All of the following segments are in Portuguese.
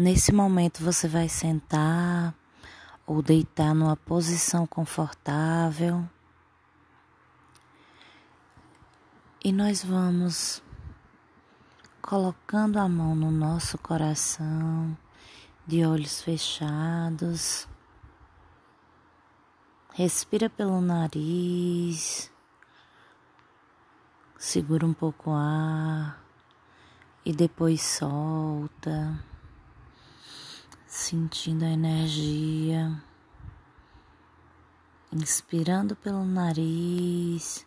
Nesse momento você vai sentar ou deitar numa posição confortável. E nós vamos colocando a mão no nosso coração, de olhos fechados. Respira pelo nariz, segura um pouco o ar e depois solta sentindo a energia, inspirando pelo nariz,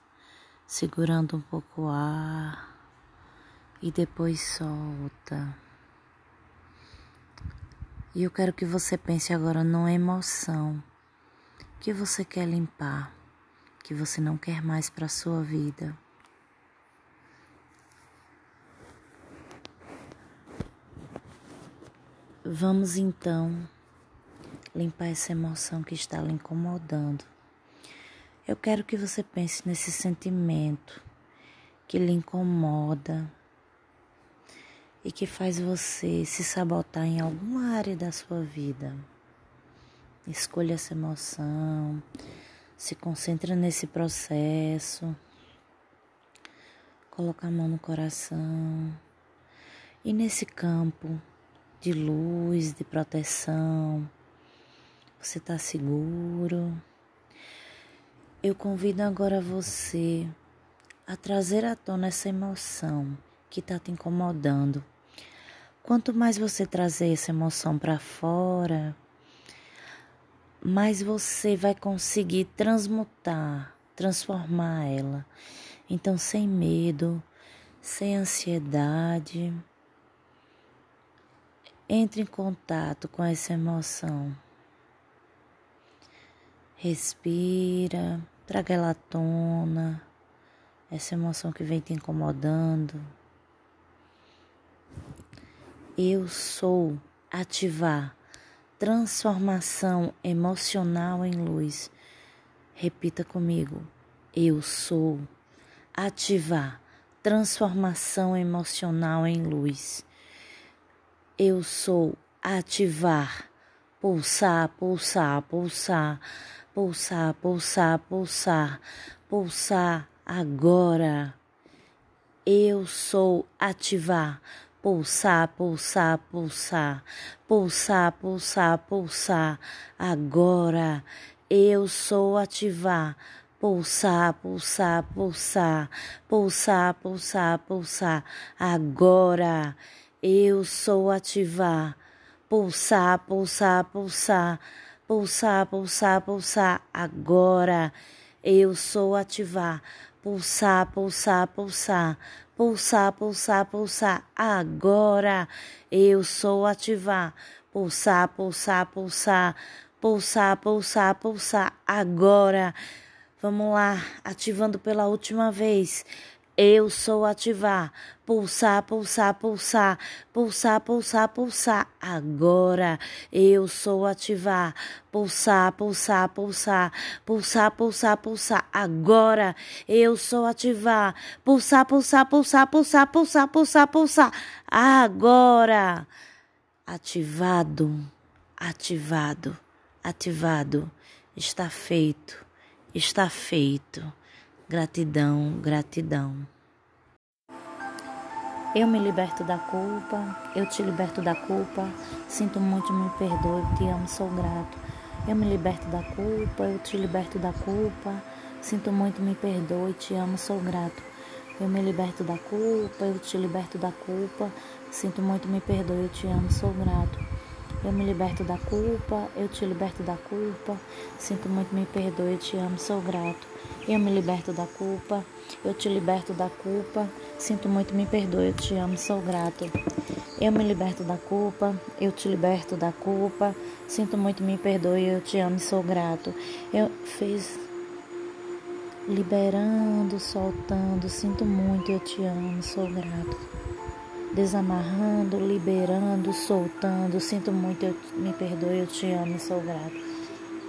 segurando um pouco o ar e depois solta. E eu quero que você pense agora numa emoção que você quer limpar, que você não quer mais para sua vida. Vamos então limpar essa emoção que está lhe incomodando. Eu quero que você pense nesse sentimento que lhe incomoda e que faz você se sabotar em alguma área da sua vida. Escolha essa emoção, se concentre nesse processo, coloca a mão no coração e nesse campo de luz, de proteção. Você está seguro. Eu convido agora você a trazer à tona essa emoção que está te incomodando. Quanto mais você trazer essa emoção para fora, mais você vai conseguir transmutar, transformar ela. Então, sem medo, sem ansiedade, entre em contato com essa emoção. Respira, traga ela à tona, essa emoção que vem te incomodando. Eu sou ativar transformação emocional em luz. Repita comigo. Eu sou ativar transformação emocional em luz. Eu sou ativar, pulsar, pulsar, pulsar, pulsar, pulsar, pulsar, pulsar agora. Eu sou ativar, pulsar, pulsar, pulsar, pulsar, pulsar, pulsar. Agora. Eu sou ativar, pulsar, pulsar, pulsar, pulsar, pulsar, pulsar. Agora. Eu sou ativar. Pulsar, pulsar, pulsar. Pulsar, pulsar, pulsar. Agora. Eu sou ativar. Pulsar, pulsar, pulsar. Pulsar, pulsar, pulsar. Agora. Eu sou ativar. Pulsar, pulsar, pulsar. Pulsar, pulsar, pulsar. Agora. Vamos lá, ativando pela última vez. Eu sou ativar. Pulsar, pulsar, pulsar. Pulsar, pulsar, pulsar. Agora eu sou ativar. Pulsar, pulsar, pulsar. Pulsar, pulsar, pulsar. Agora eu sou ativar. Pulsar, pulsar, pulsar, pulsar, pulsar, pulsar, pulsar. Agora. Ativado. Ativado. Ativado. Está feito. Está feito. Gratidão, gratidão. Eu me liberto da culpa, eu te liberto da culpa. Sinto muito, me perdoe, te amo, sou grato. Eu me liberto da culpa, eu te liberto da culpa. Sinto muito, me perdoe, te amo, sou grato. Eu me liberto da culpa, eu te liberto da culpa. Sinto muito, me perdoe, te amo, sou grato. Eu me liberto da culpa, eu te liberto da culpa. Sinto muito, me perdoe, eu te amo, sou grato. Eu me liberto da culpa, eu te liberto da culpa. Sinto muito, me perdoe, eu te amo, sou grato. Eu me liberto da culpa, eu te liberto da culpa. Sinto muito, me perdoe, eu te amo, sou grato. Eu fiz liberando, soltando. Sinto muito, eu te amo, sou grato. Desamarrando, liberando, soltando. Sinto muito, eu me perdoe, eu te amo, sou grato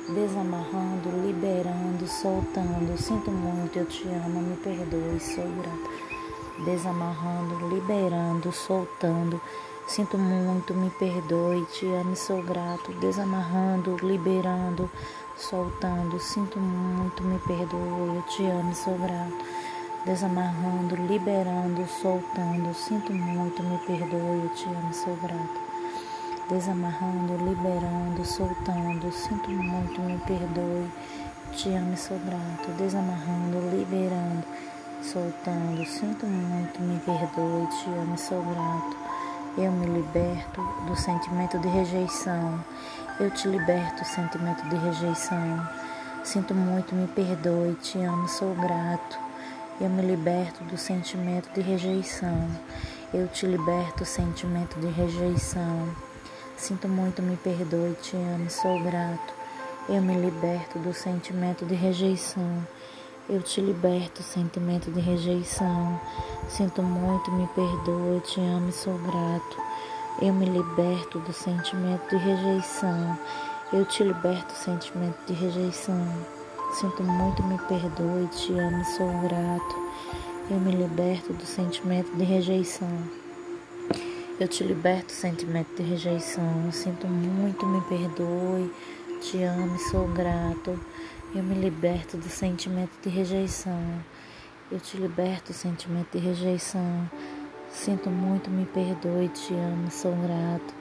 desamarrando, liberando, soltando. Sinto muito, eu te amo, me perdoe, sou grata. Desamarrando, liberando, soltando. Sinto muito, me perdoe, te amo sou grato. Desamarrando, liberando, soltando. Sinto muito, me perdoe, eu te amo sou grato. Desamarrando, liberando, soltando. Sinto muito, me perdoe, eu te amo sou grato. Desamarrando, liberando, soltando. Sinto muito, me perdoe, te amo sou grato. Desamarrando, liberando, soltando. Sinto muito, me perdoe, te amo sou grato. Eu me liberto do sentimento de rejeição. Eu te liberto do sentimento de rejeição. Sinto muito, me perdoe, te amo, sou grato. Eu me liberto do sentimento de rejeição. Eu te liberto do sentimento de rejeição. Sinto muito, me perdoe, te amo, sou grato. Eu me liberto do sentimento de rejeição. Eu te liberto do sentimento de rejeição. Sinto muito, me perdoe, te amo sou grato. Eu me liberto do sentimento de rejeição. Eu te liberto do sentimento de rejeição. Sinto muito, me perdoe, te amo sou grato. Eu me liberto do sentimento de rejeição. Eu te liberto do sentimento de rejeição. Sinto muito, me perdoe, te amo sou grato. Eu me liberto do sentimento de rejeição. Eu te liberto do sentimento de rejeição. Sinto muito, me perdoe, te amo, sou grato.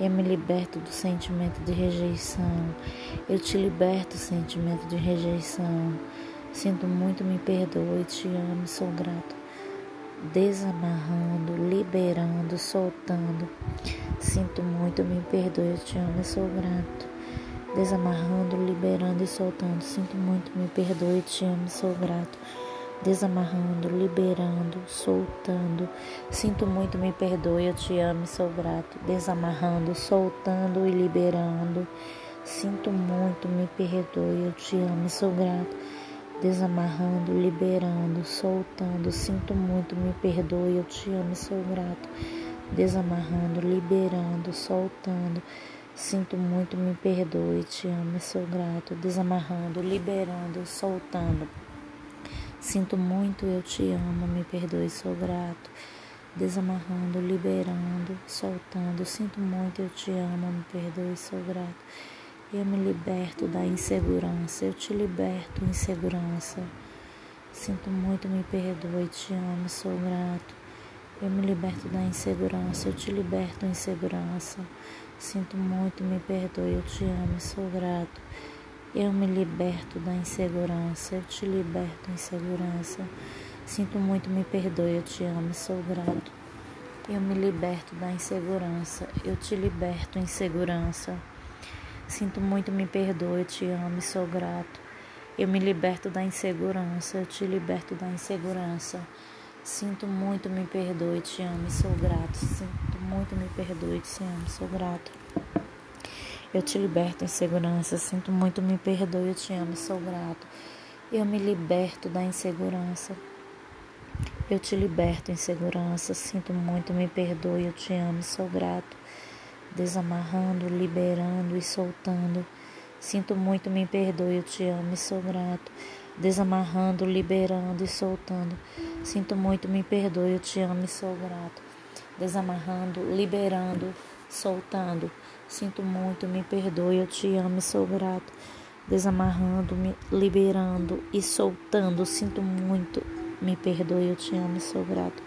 Eu me liberto do sentimento de rejeição. Eu te liberto do sentimento de rejeição. Sinto muito, me perdoe, te amo, sou grato. Desamarrando, liberando, soltando. Sinto muito, me perdoe, te amo, sou grato desamarrando, liberando e soltando. Sinto muito, me perdoe, te amo, sou grato. Desamarrando, liberando, soltando. Sinto muito, me perdoe, eu te amo, sou grato. Desamarrando, soltando e liberando. Sinto muito, me perdoe, eu te amo, sou grato. Desamarrando, liberando, soltando. Sinto muito, me perdoe, eu te amo, sou grato. Desamarrando, liberando, soltando. Sinto muito, me perdoe, te amo e sou grato, desamarrando, liberando, soltando. Sinto muito, eu te amo, me perdoe, sou grato, desamarrando, liberando, soltando. Sinto muito, eu te amo, me perdoe, sou grato. Eu me liberto da insegurança, eu te liberto insegurança. Sinto muito, me perdoe, te amo, sou grato. Eu me liberto da insegurança, eu te liberto insegurança. Sinto muito, me perdoe, eu te amo sou grato. Eu me liberto da insegurança, eu te liberto da insegurança. Sinto muito, me perdoe, eu te amo sou grato. Eu me liberto da insegurança, eu te liberto insegurança. Sinto muito, me perdoe, eu te amo sou grato. Eu me liberto da insegurança, eu te liberto da insegurança. Sinto muito, me perdoe, te amo sou grato. Sinto muito, me perdoe, te amo, sou grato. Eu te liberto em segurança. Sinto muito, me perdoe, eu te amo, sou grato. Eu me liberto da insegurança. Eu te liberto em segurança. Sinto muito, me perdoe, eu te amo, sou grato. Desamarrando, liberando e soltando. Sinto muito, me perdoe, eu te amo sou grato desamarrando, liberando e soltando. Sinto muito, me perdoe, eu te amo sou grato. Desamarrando, liberando, soltando. Sinto muito, me perdoe, eu te amo e sou grato. Desamarrando, me liberando e soltando. Sinto muito, me perdoe, eu te amo e sou grato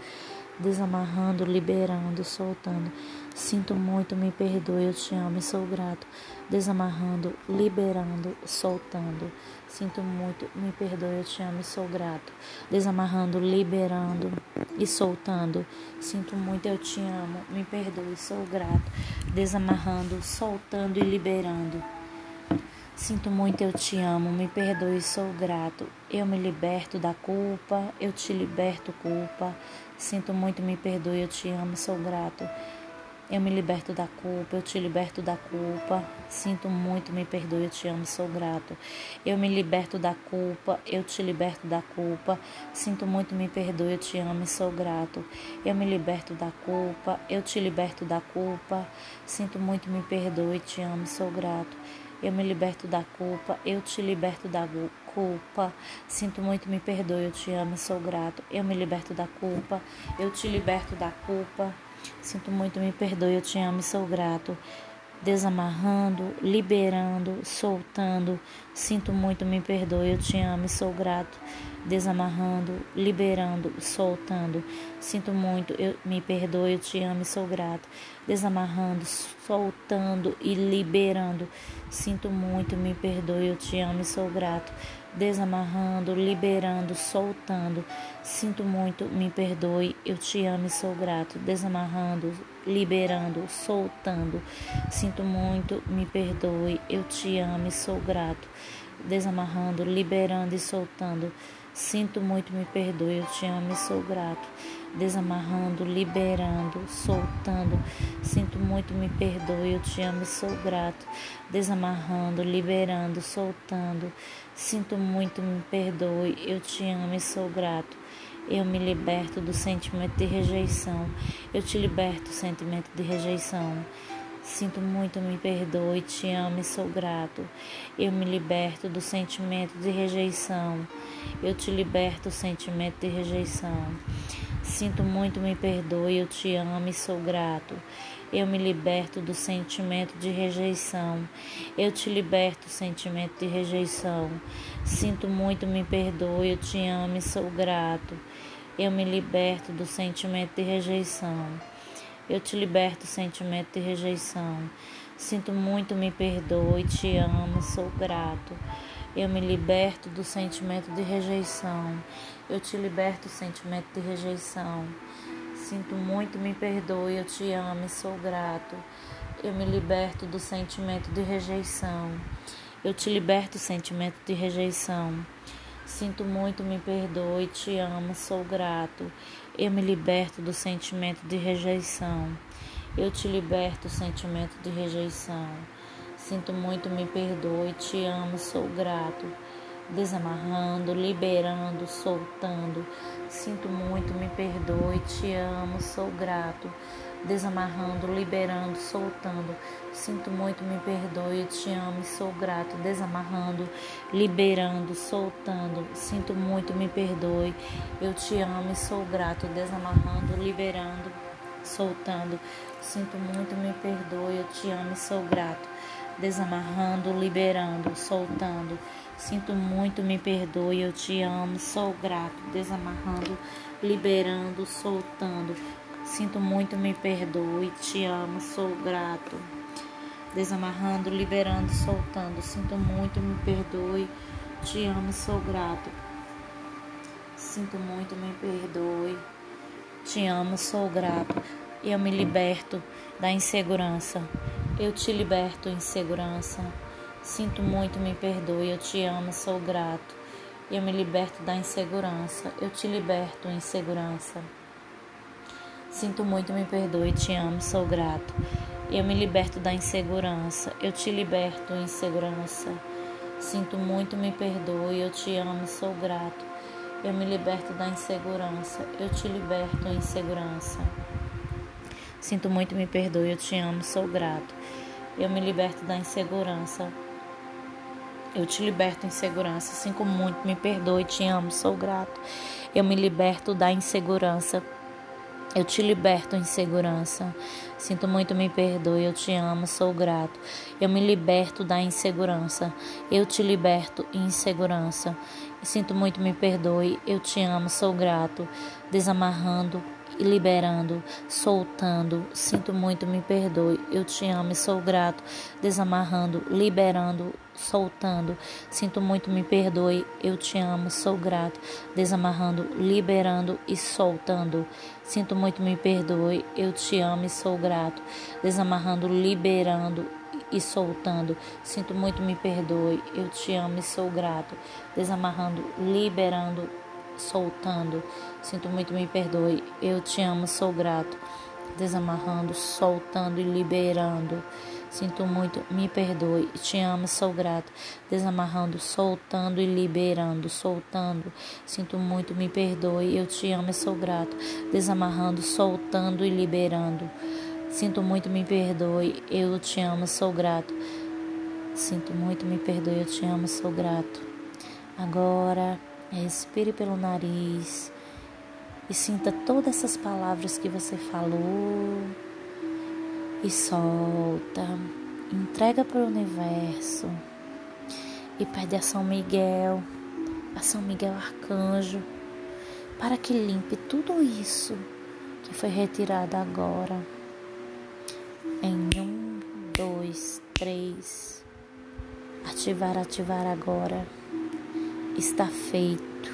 desamarrando, liberando, soltando. Sinto muito, me perdoe, eu te amo e sou grato. Desamarrando, liberando, soltando. Sinto muito, me perdoe, eu te amo e sou grato. Desamarrando, liberando e soltando. Sinto muito, eu te amo, me perdoe, sou grato. Desamarrando, soltando e liberando. Sinto muito, eu te amo, me perdoe, sou grato. Eu me liberto da culpa, eu te liberto culpa. Sinto muito, me perdoe, eu te amo, sou grato. Eu me liberto da culpa, eu te liberto da culpa. Sinto muito, me perdoe, eu te amo, sou grato. Eu me liberto da culpa, eu te liberto da culpa. Sinto muito, me perdoe, eu te amo, sou grato. Eu me liberto da culpa, eu te liberto da culpa. Sinto muito, me perdoe, te amo, sou grato. Eu me liberto da culpa, eu te liberto da culpa. Sinto muito, me perdoe, eu te amo, sou grato. Eu me liberto da culpa, eu te liberto da culpa. Sinto muito, me perdoe, eu te amo e sou grato desamarrando, liberando, soltando. Sinto muito, me perdoe, eu te amo e sou grato. Desamarrando, liberando, soltando. Sinto muito, eu me perdoe, eu te amo e sou grato. Desamarrando, soltando e liberando. Sinto muito, me perdoe, eu te amo e sou grato desamarrando, liberando, soltando. Sinto muito, me perdoe, eu te amo e sou grato. Desamarrando, liberando, soltando. Sinto muito, me perdoe, eu te amo e sou grato. Desamarrando, liberando e soltando. Sinto muito, me perdoe, eu te amo e sou grato. Desamarrando, liberando, soltando. Sinto muito, me perdoe, eu te amo e sou grato. Desamarrando, liberando, soltando. Sinto muito, me perdoe, eu te amo e sou grato. Eu me liberto do sentimento de rejeição. Eu te liberto do sentimento de rejeição. Sinto muito, me perdoe, te amo e sou grato. Eu me liberto do sentimento de rejeição. Eu te liberto do sentimento de rejeição. Sinto muito, me perdoe, eu te amo e sou grato. Eu me liberto do sentimento de rejeição. Eu te liberto do sentimento de rejeição. Sinto muito, me perdoe, eu te amo e sou grato. Eu me liberto do sentimento de rejeição. Eu te liberto do sentimento de rejeição. Sinto muito, me perdoe, te amo, sou grato. Eu me liberto do sentimento de rejeição. Eu te liberto do sentimento de rejeição. Sinto muito, me perdoe, eu te amo e sou grato. Eu me liberto do sentimento de rejeição. Eu te liberto do sentimento de rejeição. Sinto muito, me perdoe, te amo, sou grato. Eu me liberto do sentimento de rejeição. Eu te liberto do sentimento de rejeição. Sinto muito, me perdoe, te amo, sou grato desamarrando, liberando, soltando. Sinto muito, me perdoe, te amo, sou grato. Desamarrando, liberando, soltando. Sinto muito, me perdoe, te amo e sou grato. Desamarrando, liberando, soltando. Sinto muito, me perdoe, eu te amo sou grato. Desamarrando, liberando, soltando. Sinto muito, me perdoe, eu te amo e sou grato. Desamarrando, liberando, soltando. Sinto muito, me perdoe, eu te amo, sou grato, desamarrando, liberando, soltando. Sinto muito, me perdoe, te amo, sou grato. Desamarrando, liberando, soltando. Sinto muito, me perdoe, te amo, sou grato. Sinto muito, me perdoe, te amo, sou grato. Eu me liberto da insegurança. Eu te liberto insegurança. Sinto muito, me perdoe, eu te amo, sou grato. Eu me liberto da insegurança, eu te liberto insegurança. Sinto muito, me perdoe, te amo, sou grato. Eu me liberto da insegurança, eu te liberto insegurança. Sinto muito, me perdoe, eu te amo, sou grato. Eu me liberto da insegurança, eu te liberto insegurança. Sinto muito, me perdoe, eu te amo, sou grato. Eu me liberto da insegurança, eu te liberto insegurança, sinto muito, me perdoe, te amo, sou grato. Eu me liberto da insegurança. Eu te liberto insegurança. Sinto muito, me perdoe, eu te amo, sou grato. Eu me liberto da insegurança. Eu te liberto insegurança. Sinto muito, me perdoe, eu te amo, sou grato. Desamarrando, e liberando, soltando. Sinto muito, me perdoe. Eu te amo e sou grato. Desamarrando, liberando, soltando. Sinto muito, me perdoe. Eu te amo, sou grato. Desamarrando, liberando e soltando. Sinto muito, me perdoe. Eu te amo e sou grato. Desamarrando, liberando e soltando. Sinto muito, me perdoe. Eu te amo e sou grato. Desamarrando, liberando soltando. Sinto muito, me perdoe. Eu te amo, sou grato. Desamarrando, soltando e liberando. Sinto muito, me perdoe. Te amo, sou grato. Desamarrando, soltando e liberando, soltando. Sinto muito, me perdoe. Eu te amo, sou grato. Desamarrando, soltando e liberando. Sinto muito, me perdoe. Eu te amo, sou grato. Sinto muito, me perdoe. Eu te amo, sou grato. Agora Respire pelo nariz e sinta todas essas palavras que você falou e solta, entrega para o universo e pede a São Miguel, a São Miguel Arcanjo, para que limpe tudo isso que foi retirado agora. Em um, dois, três. Ativar, ativar agora. Está feito.